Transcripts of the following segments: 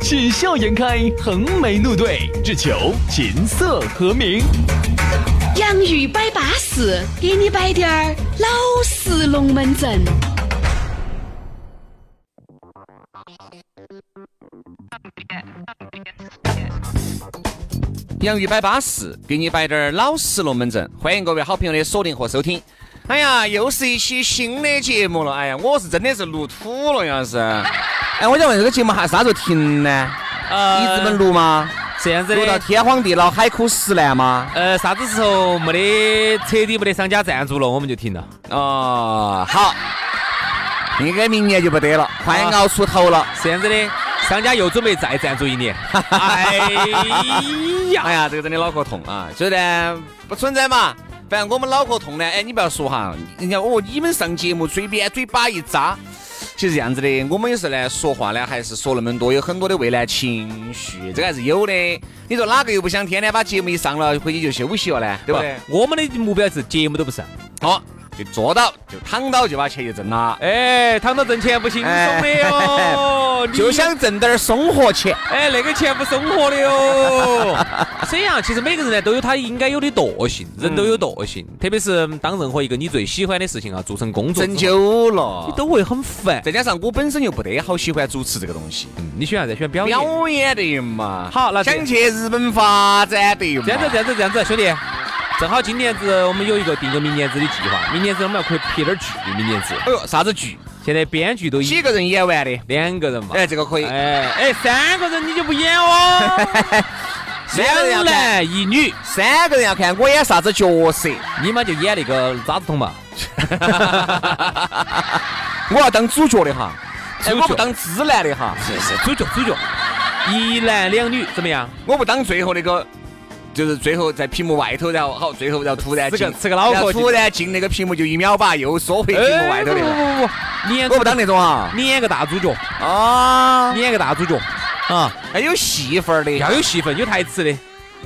喜笑颜开，横眉怒对，只求琴瑟和鸣。洋芋摆巴士，给你摆点儿老式龙门阵。洋芋摆巴士，给你摆点儿老式龙门阵。欢迎各位好朋友的锁定和收听。哎呀，又是一期新的节目了。哎呀，我是真的是录土了，杨老师。哎，我想问这个节目还啥时候停呢？呃，一直能录吗？这样子的。录到天荒地老、海枯石烂吗？呃，啥子时候没得彻底没得商家赞助了，我们就停了。哦，好。应该明年就不得了，快熬出头了。这样子的，商家又准备再赞助一年。哎呀，哎呀，这个真的脑壳痛啊！所以呢，不存在嘛。反正我们脑壳痛呢，哎，你不要说哈，人家哦，你们上节目嘴边嘴巴一扎。其实这样子的，我们有时候呢，说话呢还是说那么多，有很多的未来情绪，这个还是有的。你说哪个又不想天天把节目一上了，回去就休息了呢？对不对？我们的目标是节目都不上。好。就坐到，就躺到，就把钱就挣了。哎，躺到挣钱不轻松的哟，就想挣点生活钱。哎，那个钱不生活的哟。这样，其实每个人呢都有他应该有的惰性，人都有惰性。特别是当任何一个你最喜欢的事情啊，做成工作，挣久了，你都会很烦。再加上我本身又不得好喜欢主持这个东西。嗯，你喜欢啥子？喜欢表演？表演的嘛。好，那想去日本发展的嘛。这样子，这样子，这样子，兄弟。正好今年子我们有一个定个明年子的计划，明年子我们要可以拍点剧。明年子，哎呦，啥子剧？现在编剧都几个人演完的？两个人嘛。哎，这个可以。哎哎，三个人你就不演哦。两男一女，三个人要看我演啥子角色，你嘛就演那个渣子桶嘛。我要当主角的哈，哎我不当直男的哈。是是，主角主角，一男两女怎么样？我不当最后那个。就是最后在屏幕外头，然后好，最后然后突然进，吃个脑壳，突然进那个屏幕就一秒把又缩回屏幕外头的。不不不，你演我不当那种啊，你演个大主角啊，你演个大主角啊，要有戏份的，要有戏份，有台词的，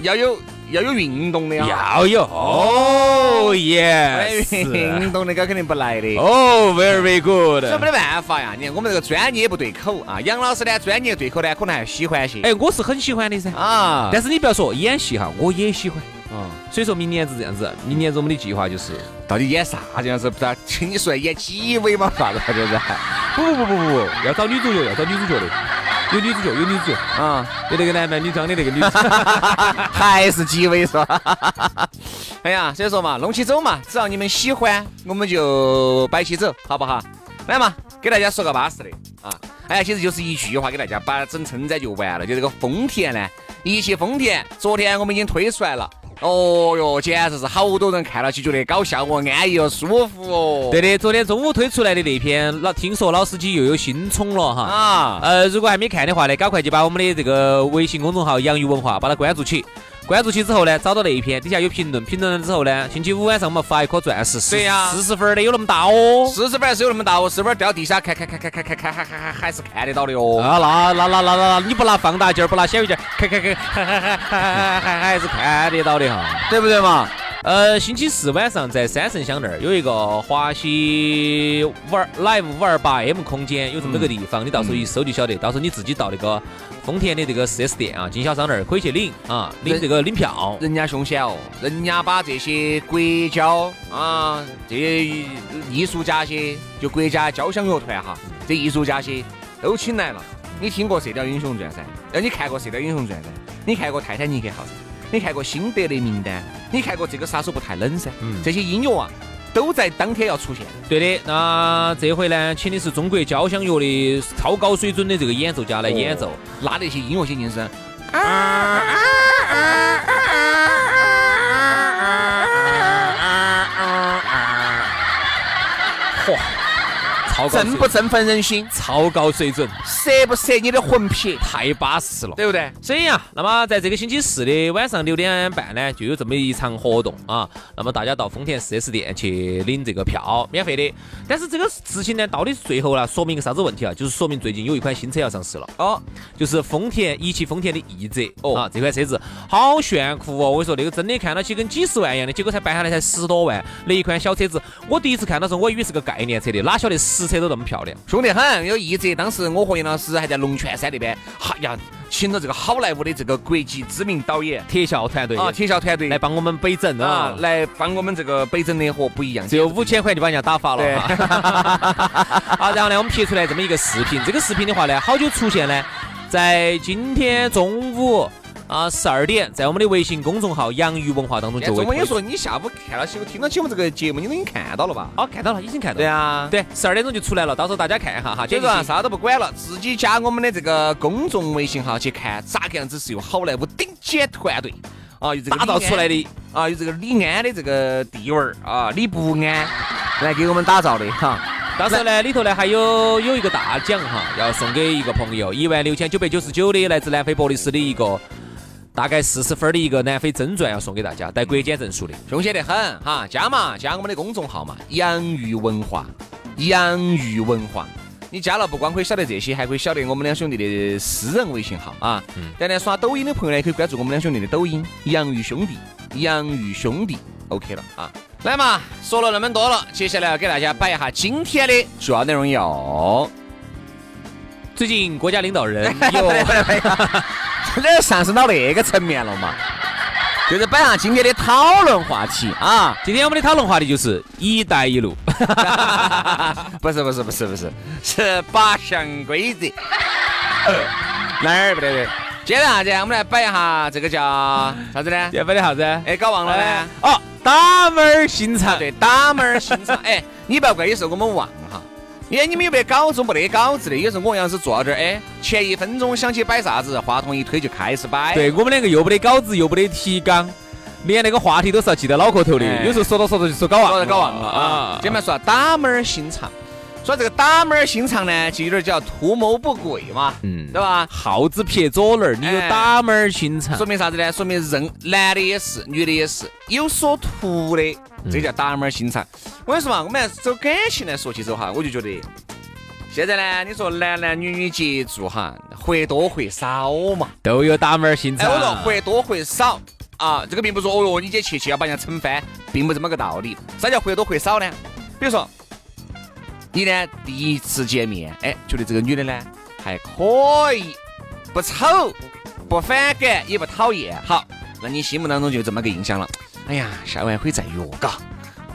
要有。要有运动的呀，要有。哦耶，运动那个肯定不来的。哦，very good，这没得办法呀，你看我们这个专业不对口啊，杨老师呢专业对口呢，可能还喜欢些，哎，我是很喜欢的噻。啊，但是你不要说演戏哈，我也喜欢。啊，所以说明年是这样子，明年子我们的计划就是到底演啥这样子，不知道，听你说演几位嘛，啥子就是，不不不不不，要找女主角，要找女主角的。有女主角，有女主角啊，有那个男扮女装的那个女，还是几位是吧？哎呀，所以说嘛，弄起走嘛，只要你们喜欢，我们就摆起走，好不好？来嘛，给大家说个巴适的啊！哎呀，其实就是一句话给大家把整称赞就完了，就这个丰田呢，一汽丰田，昨天我们已经推出来了。哦哟，简直是好多人看了起觉得搞笑哦，安逸哦，舒服哦。对的，昨天中午推出来的那篇，老听说老司机又有新宠了哈。啊，呃，如果还没看的话呢，赶快就把我们的这个微信公众号“洋芋文化”把它关注起。关注起之后呢，找到那一篇，底下有评论，评论了之后呢，星期五晚上我们发一颗钻石，对呀，四十分的有那么大哦，四十分是有那么大哦，四十分掉地下看看看看看看看还还还还是看得到的哦。啊，那那那那那，你不拿放大镜，不拿显微镜，看看看，还还还还还还是看得到的哈，对不对嘛？呃，星期四晚上在三圣乡那儿有一个华西五二 live 五二八 M 空间，有这么个地方，你到时候一搜就晓得。到时候你自己到那个丰田的这个 4S 店啊，经销商那儿可以去领啊，领这个领票。人家凶险哦，人家把这些国交啊，这些艺术家些，就国家交响乐团哈，这艺术家些都请来了。你听过《射雕英雄传》噻？那，你看过《射雕英雄传》噻？你看过《泰坦尼克号》噻？你看过《辛德勒名单》？你看过这个杀手不太冷噻？嗯，这些音乐啊，都在当天要出现。对的，那这回呢，请的是中国交响乐的超高水准的这个演奏家来演奏，拉那些音乐先进是。嚯！超高振不振奋人心，超高水准，摄不摄你的魂魄，太巴适了，对不对？所以啊，那么在这个星期四的晚上六点半呢，就有这么一场活动啊。那么大家到丰田 4S 店去领这个票，免费的。但是这个事情呢，到底最后呢，说明一个啥子问题啊？就是说明最近有一款新车要上市了哦，就是丰田一汽丰田的奕泽哦啊，这款车子好炫酷哦！我跟你说，那个真的看到起跟几十万一样的，结果才办下来才十多万，那一款小车子，我第一次看到时候，我以为是个概念车的，哪晓得实车都那么漂亮，凶得很。有一折，当时我和杨老师还在龙泉山那边，哈呀。请了这个好莱坞的这个国际知名导演特效团队啊，特效团队来帮我们北整啊，来帮我们这个北整的和不一样，只有五千块就把人家打发了。好，然后呢，我们拍出来这么一个视频，这个视频的话呢，好久出现呢，在今天中午。啊，十二点在我们的微信公众号“洋芋文化”当中就会。我跟你说，你下午看了起，听了起我们这个节目，你都已经看到了吧？哦，看到了，已经看到。对啊，对，十二点钟就出来了，到时候大家看一下哈。就是啥都不管了，自己加我们的这个公众微信号去看，咋个样子是由好莱坞顶尖团队啊，有这个打造出来的啊，有这个李安的这个地位儿啊，李不安来给我们打造的哈。到时候呢，里头呢还有有一个大奖哈，要送给一个朋友，一万六千九百九十九的来自南非博利斯的一个。大概四十分的一个南非真钻要送给大家，带国检证书的，凶险得很哈！加嘛，加我们的公众号嘛，洋芋文化，洋芋文化。你加了不光可以晓得这些，还可以晓得我们两兄弟的私人微信号啊。嗯。但呢，刷抖音的朋友呢，也可以关注我们两兄弟的抖音，洋芋兄弟，洋芋兄弟，OK 了啊。来嘛，说了那么多了，接下来要给大家摆一下今天的主要内容哟。最近国家领导人 有。这上升到那个层面了嘛？就是摆上今天的讨论话题啊！今天我们的讨论话题就是“一带一路 ”，不是不是不是不是，是八项规则。哪儿不对？接着啥子？我们来摆一下这个叫啥子呢？要摆的啥子？哎，搞忘了呢。哦，打门儿心肠。对，打门儿心肠。哎，你不要怪，有时候我们忘哈。哎，你们有没有稿子？没得稿子的，有时候我样子坐到这儿，哎，前一分钟想起摆啥子，话筒一推就开始摆。对我们两个又没得稿子，又没得提纲，连那个话题都是要记在脑壳头的。有时候说着说着就说搞忘了，搞忘了啊！今天们说打门儿心肠，说这个打门儿心肠呢，就有点叫图谋不轨嘛，嗯，对吧？耗子撇左轮，你有打门儿心肠，说明啥子呢？说明人男的也是，女的也是有所图的。这叫打门儿心肠。我跟你说嘛，我们走感情来说起走哈，我就觉得现在呢，你说男男女女接触哈，或多或少嘛，都有打门儿心肠。哎，我说或多或少啊，这个并不是说哦哟，你姐切切要把人家撑翻，并不这么个道理。啥叫或多或少呢？比如说，你呢第一次见面，哎，觉得这个女的呢还可以，不丑，不反感，也不讨厌，好，那你心目当中就这么个印象了。哎呀，下完可以再约，嘎，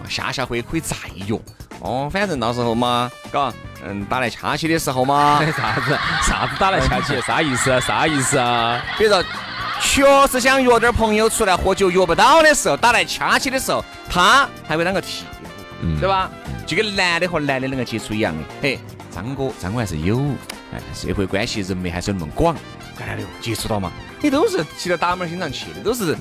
下下回可以再约。哦，反正到时候嘛，嘎，嗯，打来掐起的时候嘛，啥子啥子打来掐起，啥意思啊？啥意思啊？比如说，确实想约点朋友出来喝酒，约不到的时候，打来掐起的时候，他还会当个替补，对吧？就跟男的和男的那个接触一样的。嘿，张哥，张哥还是有，哎，社会关系人脉还是那么广，干来的接触到嘛？你都是骑着打门心上去的，都是。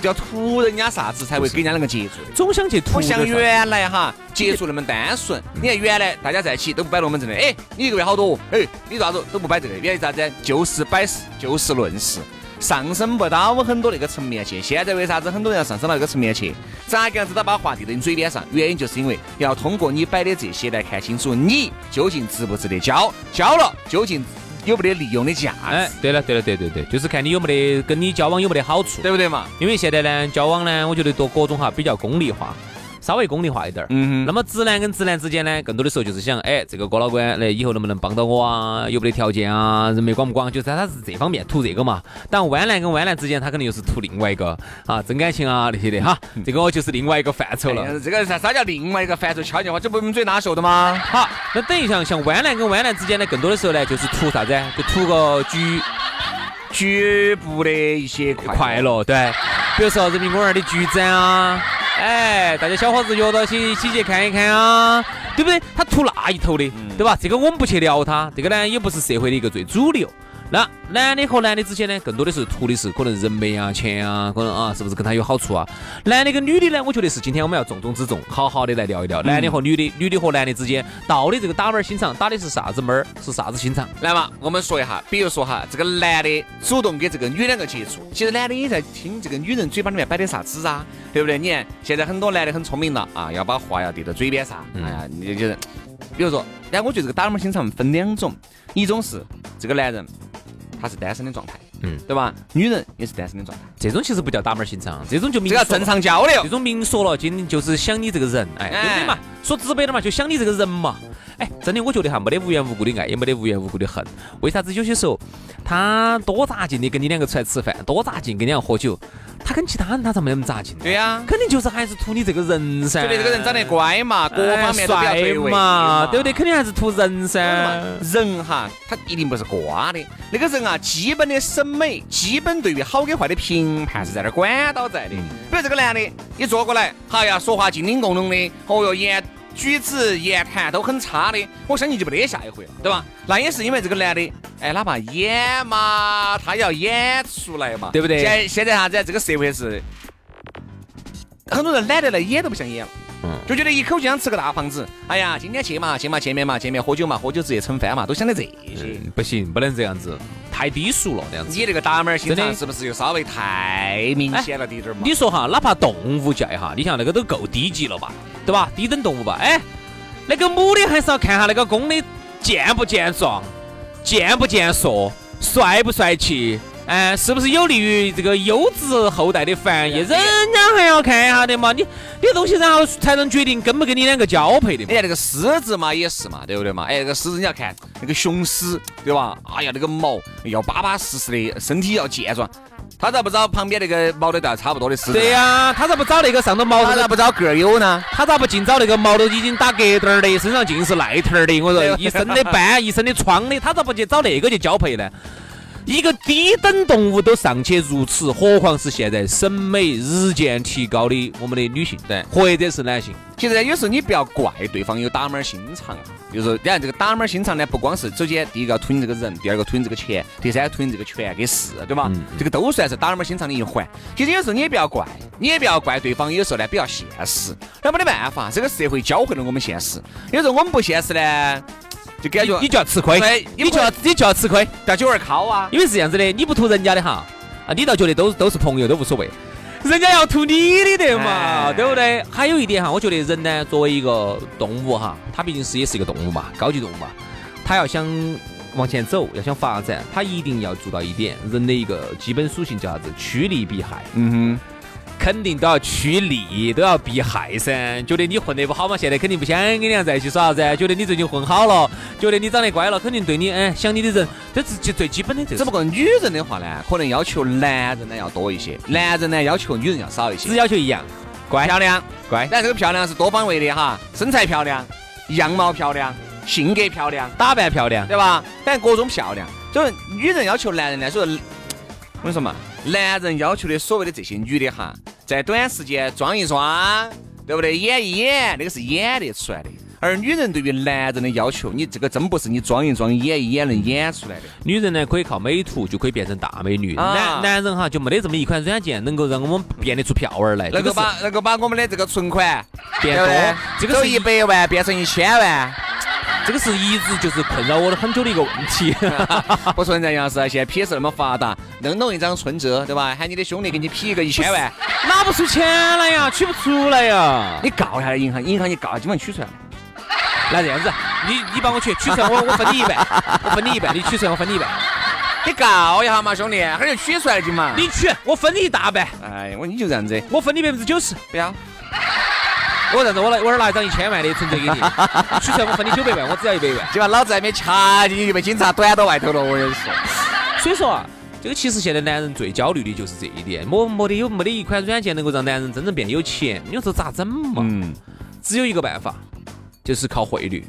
要图人家啥子才会跟人家那个接触？总想去图。不像原来哈接触那么单纯。你看原来大家在一起都不摆龙门阵的，哎，你一个月好多？哎，你咋子都不摆这个？原来啥子？就事摆事，就事论事，上升不到很多那个层面去。现在为啥子很多人要上升到那个层面去？咋个样子都把话递到你嘴边上？原因就是因为要通过你摆的这些来看清楚你究竟值不值得交，交了究竟。有没得利用的价值？哎，对了，对了，对对对，就是看你有没得跟你交往有没得好处，对不对嘛？因为现在呢，交往呢，我觉得多各种哈比较功利化。稍微功利化一点儿，嗯，那么直男跟直男之间呢，更多的时候就是想，哎，这个郭老官那以后能不能帮到我啊？有没得条件啊？人脉广不广？就是他是这方面图这个嘛。但弯男跟弯男之间，他肯定又是图另外一个啊，真感情啊那些的哈。这个就是另外一个范畴了。这个啥啥叫另外一个范畴？悄悄话，这不我们嘴哪说的吗？好，那等于像像弯男跟弯男之间呢，更多的时候呢，就是图啥子？就图个局局部的一些快乐，对。比如说人民公园的局展啊。哎，大家小伙子约到起一起去看一看啊，对不对？他图那一头的，对吧？这个我们不去聊他，这个呢也不是社会的一个最主流。那男的和男的之间呢，更多的是图的是可能人脉啊、钱啊，可能啊，是不是跟他有好处啊？男的跟女的呢，我觉得是今天我们要重中之重，好好的来聊一聊男的和女的、女的和男的之间到底这个打门心肠打的是啥子门儿，是啥子心肠？来嘛，我们说一下，比如说哈，这个男的主动跟这个女两个接触，其实男的也在听这个女人嘴巴里面摆的啥子啊，对不对？你看现在很多男的很聪明了啊，要把话要递到嘴边上，哎呀，你就是，比如说，但我觉得这个打门心肠分两种，一种是这个男人。他是单身的状态，嗯，对吧？女人也是单身的状态，这种其实不叫打门心肠，这种就明这正常交流，这种明说了，今就是想你这个人，哎，对不对嘛？说直白点嘛，就想你这个人嘛。哎，真的，我觉得哈，没得无缘无故的爱，也没得无缘无故的恨。为啥子有些时候他多扎劲的跟你两个出来吃饭，多扎劲跟你两个喝酒？他跟其他人他咋没那么扎劲？对呀，肯定就是还是图你这个人噻。觉得这个人长得乖嘛，各方面都比较对位嘛，对不对？肯定还是图人噻。人哈，他一定不是瓜的。那个人啊，基本的审美，基本对于好跟坏的评判是在那管到在的。比如这个男的，你坐过来，好呀，说话叮叮咚咚的，哦哟，言举止言谈都很差的，我相信就没得下一回了，对吧？那也是因为这个男的，哎，哪怕演嘛，他要演出来嘛，对不对？现现在啥子？这个社会是很多人懒得来演都不想演了，嗯，就觉得一口就想吃个大房子。哎呀，今天去嘛，去嘛，见面嘛，见面喝酒嘛，喝酒直接蹭饭嘛，都想的这些。不行，不能这样子，太低俗了，这样子。你这个打门心肠是不是又稍微太明显了点点儿嘛？你说哈，哪怕动物界哈，你像那个都够低级了吧，对吧？低等动物吧，哎，那个母的还是要看下那个公的健不健壮。健不健硕，帅不帅气，哎，是不是有利于这个优质后代的繁衍？人家还要看一下的嘛，你你东西然后才能决定跟不跟你两个交配的。你看那个狮子嘛，也是嘛，对不对嘛？哎，那个狮子你要看那个雄狮，对吧？哎呀，那个毛要巴巴适适的，身体要健壮。他咋不找旁边那个毛的大差不多的狮子？对呀，他咋不找那个上头毛？他咋不找个儿有呢？他咋不尽找那个毛都已经打疙瘩的，身上尽是癞头的？我说一身的斑，一身的疮的，他咋不去找那个去交配呢？一个低等动物都尚且如此，何况是现在审美日渐提高的我们的女性，对，或者是男性。其实有时候你不要怪对方有打门心肠啊，就是你看这个打门心肠呢，不光是首先第一个要图你这个人，第二个图你这个钱，第三个图你这个权跟势，对吧？这个都算是打门心肠的一环。其实有时候你也不要怪，你也不要怪对方，有时候呢比较现实，那没得办法，这个社会教会了我们现实。有时候我们不现实呢。就感觉你就要吃亏，对你就要你就要吃亏，叫酒儿靠啊！因为是这样子的，你不图人家的哈，啊，你倒觉得都都是朋友都无所谓，人家要图你的得嘛，对不对？还有一点哈，我觉得人呢，作为一个动物哈，它毕竟是也是一个动物嘛，高级动物嘛，它要想往前走，要想发展，它一定要做到一点，人的一个基本属性叫啥子？趋利避害。嗯哼。肯定都要趋利，都要避害噻。觉得你混得不好嘛，现在肯定不想跟你俩在一起耍噻。觉得你最近混好了，觉得你长得乖了，肯定对你哎想你的人，这是最最基本的。这只不过女人的话呢，可能要求男人呢要多一些，男人呢要求女人要少一些，只要求一样，乖漂亮乖。但这个漂亮是多方位的哈，身材漂亮，样貌漂亮，性格漂亮，打扮漂亮，对吧？但各种漂亮，就是女人要求男人呢，所以说，我跟你说嘛。男人要求的所谓的这些女的哈，在短时间装一装，对不对？演一演，那个是演得出来的。而女人对于男人的要求，你这个真不是你装一装、演一演能演出来的。女人呢，可以靠美图就可以变成大美女。男男人哈，就没得这么一款软件能够让我们变得出票儿来，能够把能够把我们的这个存款变多，这个从一百万变成一千万。这个是一直就是困扰我的很久的一个问题，不存在杨师，现在 PS 那么发达，弄弄一张存折，对吧？喊你的兄弟给你批一个一千万，拿不出钱来呀，取不出来呀。你告一下银行，银行你告，基本上取出来。那这样子，你你帮我取，取出来我我分你一半，我分你一半，你取出来我分你一半。你告一下嘛，兄弟，哈就取出来了，今嘛。你取，我分你一大半。哎，我你就这样子，我分你百分之九十，不要。我这样子，我来，我这儿拿一张一千万的存折给你，取出来我分你九百万，我只要一百万。今晚老子还没掐进去就被警察短到外头了，我跟你说。所以说啊，这个其实现在男人最焦虑的就是这一点，没没得有没得一款软件能够让男人真正变得有钱，你说咋整嘛？嗯，只有一个办法，就是靠汇率。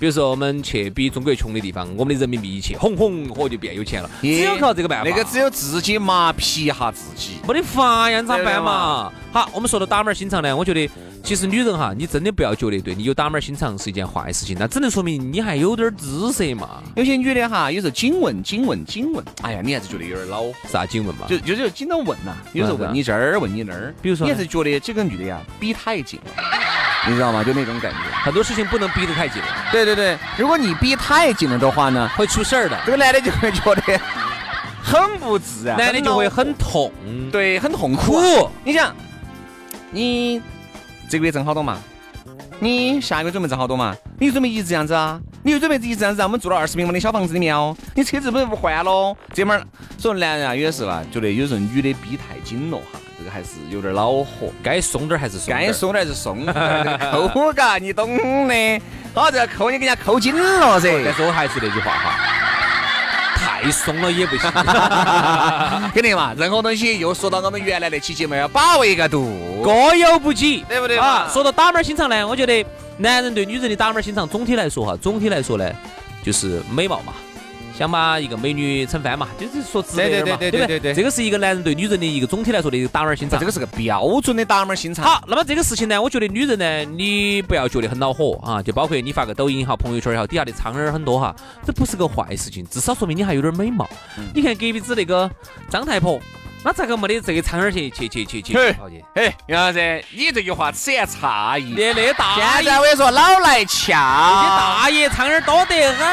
比如说我们去比中国穷的地方，我们的人民币一去，轰轰火就变有钱了。只有靠这个办法。那个只有自己麻痹一下自己，没得法呀，咋办嘛？好，我们说到打门心肠呢，我觉得其实女人哈，你真的不要觉得对你有打满心肠是一件坏事情，那只能说明你还有点姿色嘛。有些女的哈，有时候紧问紧问紧问，哎呀，你还是觉得有点老。啥紧问嘛？就就就经常问呐，有时候问你这儿问你那儿。比如说，你还是觉得这个女的呀，逼太紧了，你知道吗？就那种感觉。很多事情不能逼得太紧。对对对，如果你逼太紧了的话呢，会出事儿的。这个男的就会觉得很不自然，男的就会很痛，对，很痛苦。你想，你这个月挣好多嘛？你下个月准备挣好多嘛？你就准备一直这样子啊？你就准备一直这样子，让我们住到二十平方的小房子里面哦？你车子不是不换喽？这门儿，所以男人啊，有的时候啊，觉得有时候女的逼太紧了哈，这个还是有点恼火。该松点还是松，该松点还是松。抠嘎，你懂的。好，这个扣你给人家抠紧了噻。但是我还是那句话哈。太松了也不行，肯定嘛。任何东西又说到我们原来那期节目，要把握一个度，过犹不及，对不对啊？说到打满心肠呢，我觉得男人对女人的打满心肠，总体来说哈，总体来说呢，就是美貌嘛。想把一个美女撑翻嘛，就是说直白点嘛，对对对对，这个是一个男人对女人的一个总体来说的一个打码心肠，这个是个标准的打码心肠。好，那么这个事情呢，我觉得女人呢，你不要觉得很恼火啊，就包括你发个抖音也好，朋友圈也好，底下的苍蝇很多哈，这不是个坏事情，至少说明你还有点美貌。你看隔壁子那个张太婆。那咋个没得这个苍蝇去去去去去？嘿，杨老师，你这句话此言差矣。那那大爷，现在我跟你说，老来俏。大爷苍蝇多得很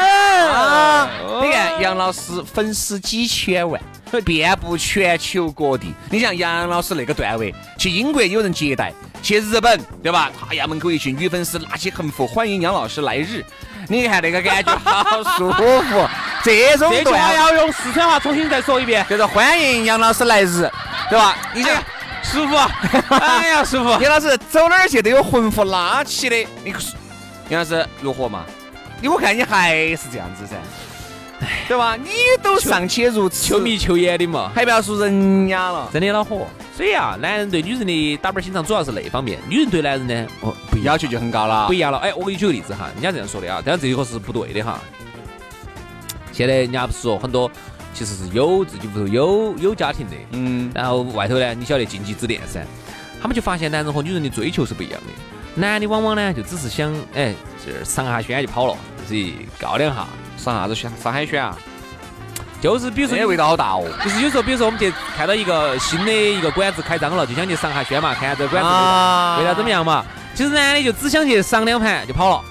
啊！你看杨老师粉丝几千万，遍布全球各地。你像杨老师那个段位，去英国有人接待，去日本对吧？他呀门口一群女粉丝拉起横幅欢迎杨老师来日。你看那个感觉好舒服，这种这句话要用四川话重新再说一遍，就是欢迎杨老师来日，对吧？你这舒服，哎呀舒服。杨老师走哪儿去都有魂符拉起的，你杨老师如何嘛？你我看你还是这样子噻。对吧？你都尚且如此，求迷求眼的嘛，还不要说人家了，真的恼火。所以啊，男人对女人的打板心肠主要是那方面，女人对男人呢，哦，不要求就很高了，不一样了。哎，我给你举个例子哈，人家这样说的啊，但是这个是不对的哈。现在人家不是说很多其实是有自己屋头有有家庭的，嗯，然后外头呢，你晓得禁忌之恋噻，他们就发现男人和女人的追求是不一样的。男的往往呢就只是想，哎，就是赏下轩就跑了，就是告两下。赏啥子轩？赏海轩啊？就是比如说，味道好大哦。就是有时候，比如说我们去看到一个新的一个馆子开张了，就想去赏下轩嘛，看下这个馆子味道怎么样嘛。其实男的就只想去赏两盘就跑了。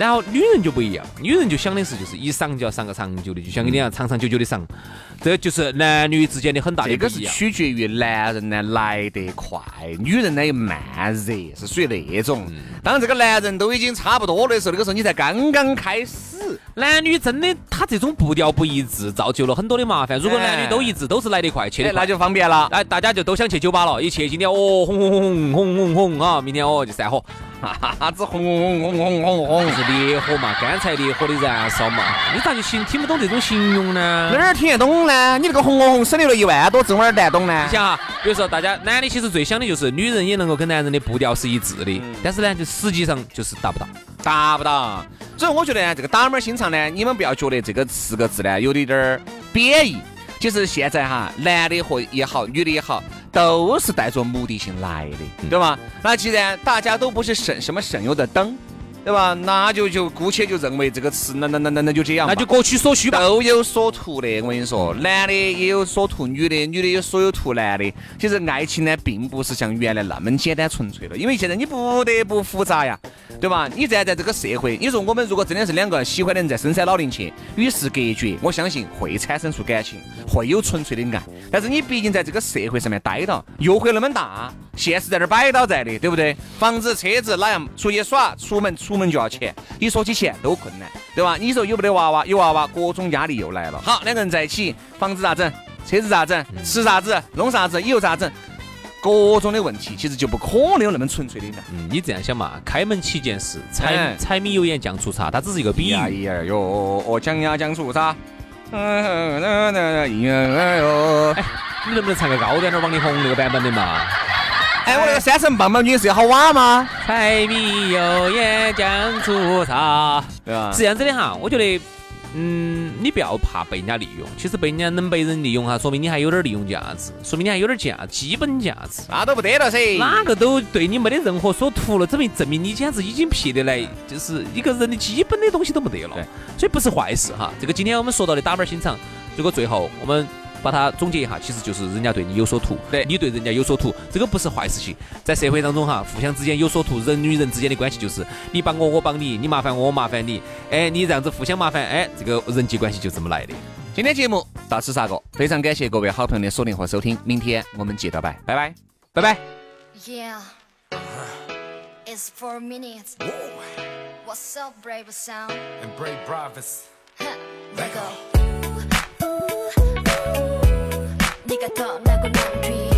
嗯。然后女人就不一样，女人就想的是，就是一赏就要赏个长久的，就想跟你一样长长久久的赏。这就是男女之间的很大的不一个是取决于男人呢来得快，女人呢又慢热，是属于那种。当这个男人都已经差不多的时候，那个时候你才刚刚开始。男女真的，他这种步调不一致，造就了很多的麻烦。如果男女都一致，都是来得快，去的那就方便了。哎，大家就都想去酒吧了，一去今天哦，轰轰轰轰轰啊，明天哦就散伙，哈子轰轰轰轰轰轰轰是烈火嘛，干柴烈火的燃烧嘛。你咋就形听不懂这种形容呢？哪儿听得懂呢？你这个红红红省略了一万多字，我哪儿难懂呢？你想哈，比如说大家男的其实最想的就是女人也能够跟男人的步调是一致的，但是呢，就实际上就是达不到。达不到，所以我觉得呢，这个打满心肠呢，你们不要觉得这个四个字呢有点点儿贬义。其实现在哈，男的和也好，女的也好，都是带着目的性来的，对吧？那既然大家都不是省什么省油的灯。对吧？那就就姑且就认为这个词，那那那那那就这样，那就各取所需吧。都有所图的，我跟你说，男的也有所图，女的女的有所有图男的。其实爱情呢，并不是像原来那么简单纯粹了，因为现在你不得不复杂呀，对吧？你站在这个社会，你说我们如果真的是两个喜欢的人在深山老林去与世隔绝，我相信会产生出感情，会有纯粹的爱。但是你毕竟在这个社会上面待到，诱惑那么大，现实在这儿摆到在的，对不对？房子车子哪样出去耍，出门。出门就要钱，一说起钱都困难，对吧？你说有没得娃娃？有娃娃，各种压力又来了。好，两个人在一起，房子咋整？车子咋整？吃啥子？弄啥子？以后咋整？各种的问题，其实就不可能有那么纯粹的爱。嗯，你这样想嘛？开门七件事，柴柴米油盐酱醋茶，它只是一个比喻。哎呀哟，哦酱呀酱醋茶。嗯嗯嗯哎呦，你能不能唱个高点点王力宏那个版本的嘛？哎，我那个三层棒棒女是要好挖吗？柴米油盐酱醋茶，对吧？是这样子的哈，我觉得嗯，你不要怕被人家利用。其实被人家能被人利用哈，说明你还有点利用价值，说明你还有点价基本价值。那都不得了噻，哪个都对你没得任何所图了，证明证明你简直已经撇得来，就是一个人的基本的东西都没得了。所以不是坏事哈。这个今天我们说到的打板心肠，如果最后我们。把它总结一下，其实就是人家对你有所图，对你对人家有所图，这个不是坏事情。在社会当中哈，互相之间有所图，人与人之间的关系就是你帮我，我帮你，你麻烦我，我麻烦你。哎，你这样子互相麻烦，哎，这个人际关系就这么来的。今天节目到此杀过，非常感谢各位好朋友的锁定和收听，明天我们接着拜，拜拜，拜拜。Yeah, it's four minutes. What's up, brave sound? And brave bravas. Let go. 네가 떠나고 난 뒤.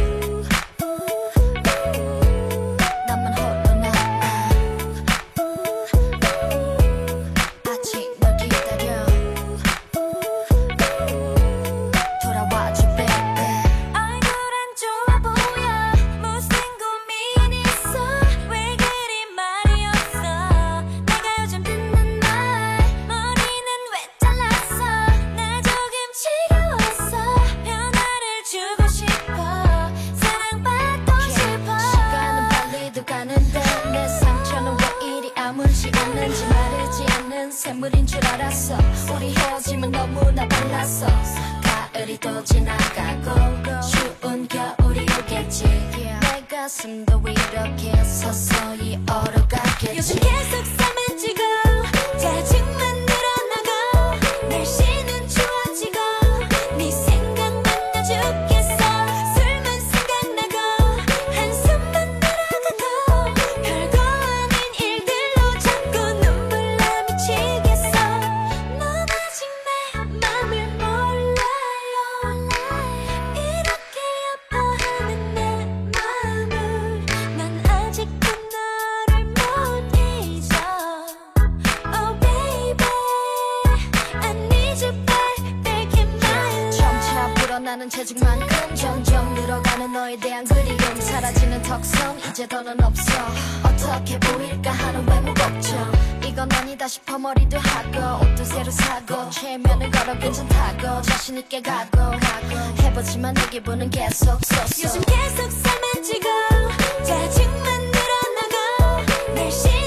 다 싶어 머리도 하고 옷도 새로 사고 체면을 걸어 괜찮다고 자신 있게 가고 가고 해보지만 내 기분은 계속 쏘쏘. 요즘 계속 살만 찌고 짜증만 늘어나고 날씨